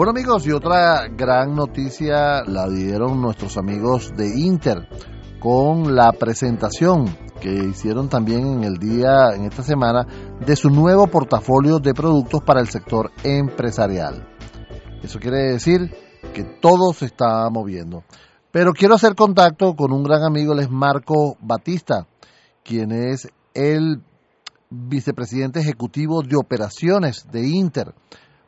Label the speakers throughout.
Speaker 1: Bueno amigos, y otra gran noticia la dieron nuestros amigos de Inter con la presentación que hicieron también en el día, en esta semana, de su nuevo portafolio de productos para el sector empresarial. Eso quiere decir que todo se está moviendo. Pero quiero hacer contacto con un gran amigo, él es Marco Batista, quien es el vicepresidente ejecutivo de operaciones de Inter,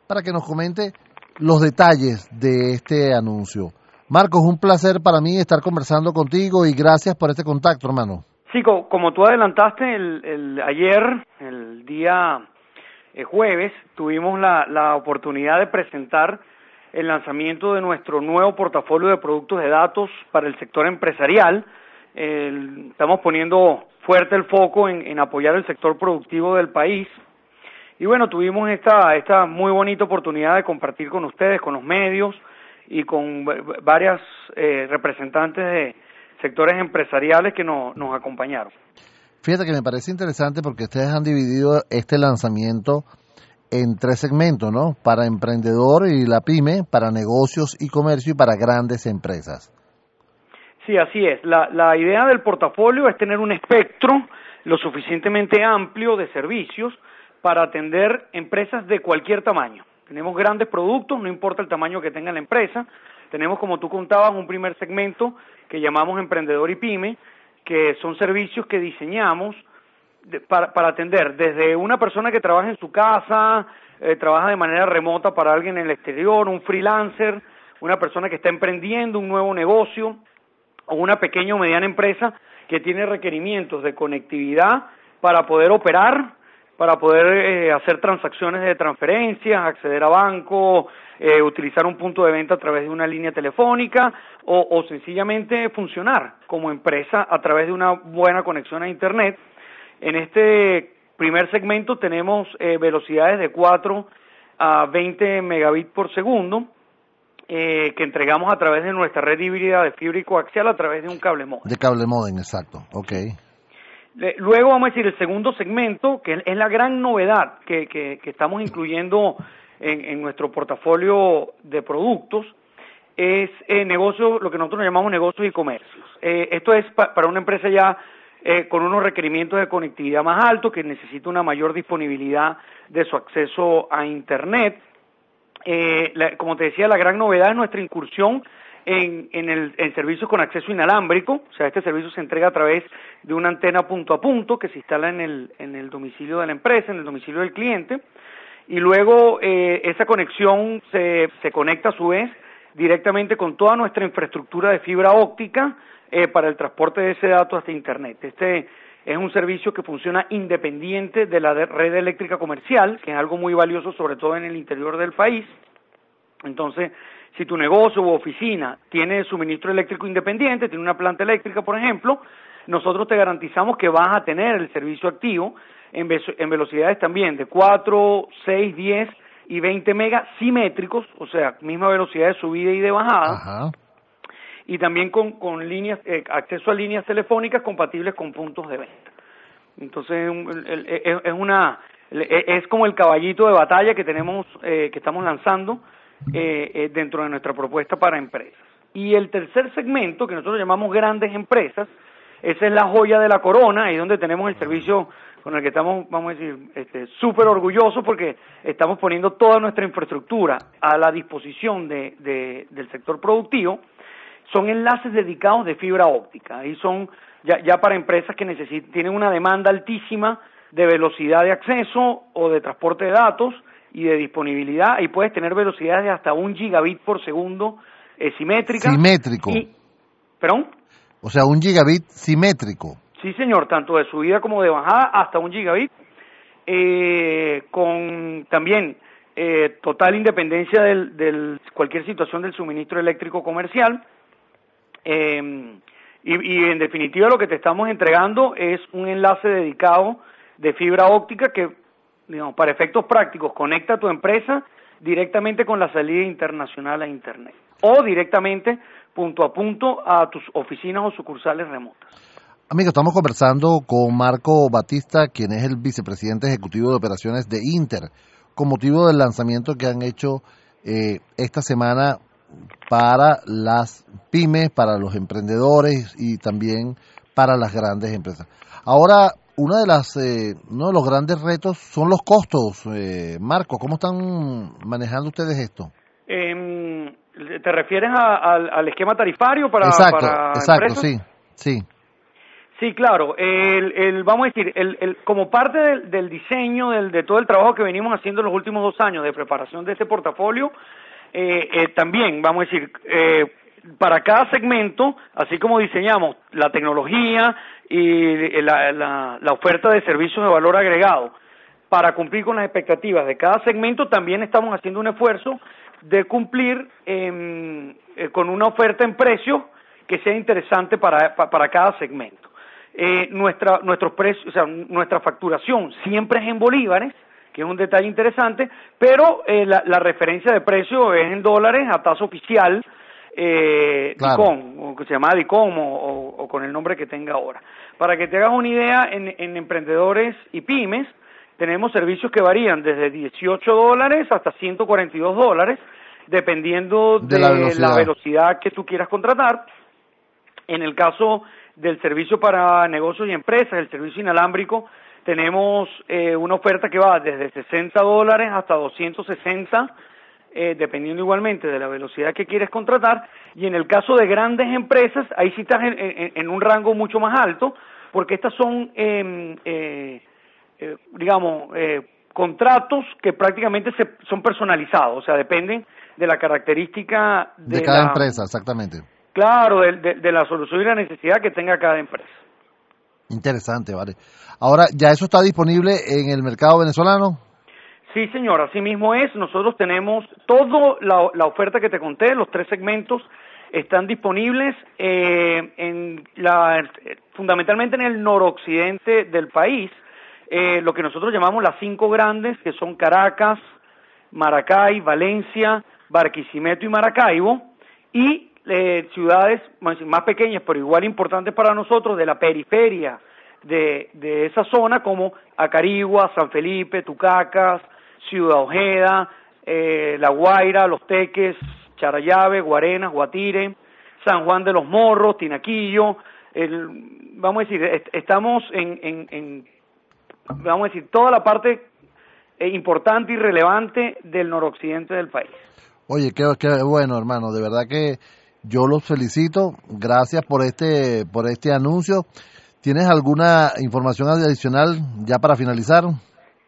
Speaker 1: para que nos comente los detalles de este anuncio. Marcos, un placer para mí estar conversando contigo y gracias por este contacto, hermano.
Speaker 2: Sí, como tú adelantaste, el, ayer, el día eh, jueves, tuvimos la, la oportunidad de presentar el lanzamiento de nuestro nuevo portafolio de productos de datos para el sector empresarial. estamos poniendo fuerte el foco en, en, apoyar el sector productivo del país. Y bueno, tuvimos esta, esta muy bonita oportunidad de compartir con ustedes, con los medios y con varias eh, representantes de sectores empresariales que nos, nos acompañaron.
Speaker 1: Fíjate que me parece interesante porque ustedes han dividido este lanzamiento en tres segmentos, ¿no? Para emprendedor y la pyme, para negocios y comercio y para grandes empresas.
Speaker 2: Sí, así es. La, la idea del portafolio es tener un espectro lo suficientemente amplio de servicios para atender empresas de cualquier tamaño. Tenemos grandes productos, no importa el tamaño que tenga la empresa. Tenemos, como tú contabas, un primer segmento que llamamos emprendedor y pyme, que son servicios que diseñamos para, para, atender desde una persona que trabaja en su casa, eh, trabaja de manera remota para alguien en el exterior, un freelancer, una persona que está emprendiendo un nuevo negocio o una pequeña o mediana empresa que tiene requerimientos de conectividad para poder operar, para poder eh, hacer transacciones de transferencias, acceder a banco, eh, utilizar un punto de venta a través de una línea telefónica o, o sencillamente funcionar como empresa a través de una buena conexión a Internet en este primer segmento tenemos eh, velocidades de 4 a 20 megabits por segundo eh, que entregamos a través de nuestra red híbrida de fibra y coaxial a través de un cable modem.
Speaker 1: De cable modem, exacto. Ok.
Speaker 2: Luego vamos a decir el segundo segmento, que es la gran novedad que, que, estamos incluyendo en, en, nuestro portafolio de productos, es eh, negocio, lo que nosotros llamamos negocios y comercios. Eh, esto es para una empresa ya eh, con unos requerimientos de conectividad más altos, que necesita una mayor disponibilidad de su acceso a Internet. Eh, como te decía, la gran novedad es nuestra incursión en, en, el, en servicios con acceso inalámbrico, o sea, este servicio se entrega a través de una antena punto a punto que se instala en el, en el domicilio de la empresa, en el domicilio del cliente, y luego eh, esa conexión se, se conecta a su vez directamente con toda nuestra infraestructura de fibra óptica, eh, para el transporte de ese dato hasta Internet. Este es un servicio que funciona independiente de la red eléctrica comercial, que es algo muy valioso sobre todo en el interior del país. Entonces, si tu negocio u oficina tiene suministro eléctrico independiente, tiene una planta eléctrica, por ejemplo, nosotros te garantizamos que vas a tener el servicio activo en, en velocidades también de 4, 6, 10 y 20 megas simétricos, o sea, misma velocidad de subida y de bajada. Ajá y también con, con líneas, eh, acceso a líneas telefónicas compatibles con puntos de venta. Entonces es una es como el caballito de batalla que tenemos eh, que estamos lanzando eh, dentro de nuestra propuesta para empresas. Y el tercer segmento que nosotros llamamos grandes empresas, esa es la joya de la corona, ahí donde tenemos el servicio con el que estamos, vamos a decir, este, súper orgullosos porque estamos poniendo toda nuestra infraestructura a la disposición de, de, del sector productivo son enlaces dedicados de fibra óptica y son ya, ya para empresas que necesitan, tienen una demanda altísima de velocidad de acceso o de transporte de datos y de disponibilidad y puedes tener velocidades de hasta un gigabit por segundo eh, simétrica.
Speaker 1: Simétrico.
Speaker 2: ¿Perdón?
Speaker 1: O sea, un gigabit simétrico.
Speaker 2: Sí, señor, tanto de subida como de bajada hasta un gigabit, eh, con también eh, total independencia del, del cualquier situación del suministro eléctrico comercial eh, y, y, en definitiva lo que te estamos entregando es un enlace dedicado de fibra óptica que, digamos, para efectos prácticos, conecta tu empresa directamente con la salida internacional a Internet o directamente punto a punto a tus oficinas o sucursales remotas.
Speaker 1: Amigo, estamos conversando con Marco Batista, quien es el vicepresidente ejecutivo de operaciones de Inter, con motivo del lanzamiento que han hecho eh, esta semana para las pymes, para los emprendedores y también para las grandes empresas. Ahora, una de las, eh, uno de los grandes retos son los costos. Eh, Marco, ¿cómo están manejando ustedes esto?
Speaker 2: Em, ¿Te refieres al esquema tarifario para,
Speaker 1: exacto, exacto, sí, sí.
Speaker 2: Sí, claro. El, vamos a decir, el, como parte del, diseño, del, de todo el trabajo que venimos haciendo en los últimos dos años de preparación de este portafolio, eh, eh, también, vamos a decir, eh, para cada segmento, así como diseñamos la tecnología y la, la, oferta de servicios de valor agregado, para cumplir con las expectativas de cada segmento, también estamos haciendo un esfuerzo de cumplir em, con una oferta en precio que sea interesante para, para cada segmento. Eh, nuestra, nuestros precios, nuestra facturación siempre es en bolívares, que es un detalle interesante, pero eh, la, referencia de precio es en dólares a tasa oficial, eh, DICOM, o que se llama DICOM o, con el nombre que tenga ahora. Para que te hagas una idea, en, en emprendedores y pymes tenemos servicios que varían desde 18 dólares hasta 142 dólares, dependiendo de, la velocidad que tú quieras contratar. En el caso del servicio para negocios y empresas, el servicio inalámbrico, tenemos eh, una oferta que va desde 60 dólares hasta 260, eh, dependiendo igualmente de la velocidad que quieres contratar. Y en el caso de grandes empresas, ahí sí estás en, un rango mucho más alto, porque estas son, em, eh, digamos, contratos que prácticamente se, son personalizados, o sea, dependen de la característica
Speaker 1: de, cada empresa, exactamente.
Speaker 2: Claro, de, la solución y la necesidad que tenga cada empresa.
Speaker 1: Interesante, vale. Ahora, ¿ya eso está disponible en el mercado venezolano?
Speaker 2: Sí, señor, así mismo es. Nosotros tenemos toda la, oferta que te conté, los tres segmentos están disponibles eh, en la, fundamentalmente en el noroccidente del país, eh, lo que nosotros llamamos las cinco grandes, que son Caracas, Maracay, Valencia, Barquisimeto y Maracaibo, y eh, ciudades más pequeñas, pero igual importantes para nosotros, de la periferia de, de esa zona, como Acarigua, San Felipe, Tucacas, Ciudad Ojeda, eh, La Guaira, Los Teques, Charayave, Guarenas, Guatire, San Juan de los Morros, Tinaquillo, el, vamos a decir, estamos en, en, en, vamos a decir, toda la parte eh, importante y relevante del noroccidente del país.
Speaker 1: Oye, qué, qué bueno, hermano, de verdad que yo los felicito. Gracias por este, por este anuncio. ¿Tienes alguna información adicional ya para finalizar?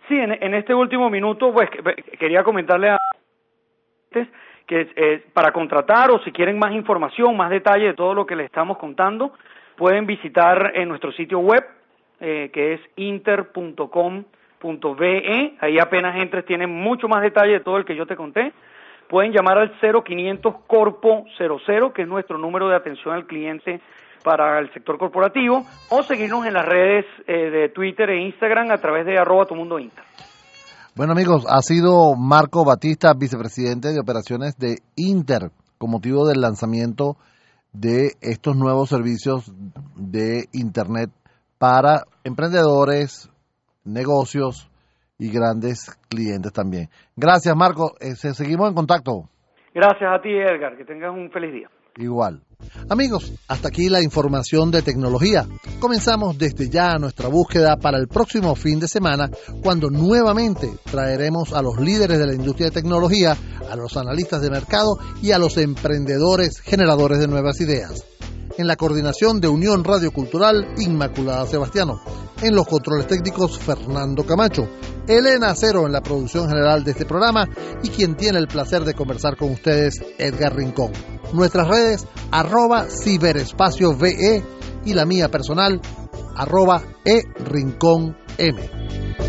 Speaker 2: Sí, en, este último minuto, pues quería comentarle a que eh, para contratar o si quieren más información, más detalle de todo lo que les estamos contando, pueden visitar en nuestro sitio web, eh, que es inter.com.be. Ahí apenas entres, tienen mucho más detalle de todo el que yo te conté pueden llamar al 0500 Corpo 00, que es nuestro número de atención al cliente para el sector corporativo, o seguirnos en las redes eh, de Twitter e Instagram a través de arroba tu mundo Inter.
Speaker 1: Bueno amigos, ha sido Marco Batista, vicepresidente de operaciones de Inter, con motivo del lanzamiento de estos nuevos servicios de Internet para emprendedores, negocios, y grandes clientes también. Gracias, Marco. Eh, seguimos en contacto.
Speaker 2: Gracias a ti, Edgar. Que tengas un feliz día.
Speaker 1: Igual. Amigos, hasta aquí la información de tecnología. Comenzamos desde ya nuestra búsqueda para el próximo fin de semana, cuando nuevamente traeremos a los líderes de la industria de tecnología, a los analistas de mercado y a los emprendedores generadores de nuevas ideas. En la coordinación de Unión Radio Cultural, Inmaculada Sebastiano. En los controles técnicos, Fernando Camacho. Elena Cero en la producción general de este programa y quien tiene el placer de conversar con ustedes, Edgar Rincón. Nuestras redes, arroba ciberespacio VE y la mía personal, arroba e rincón M.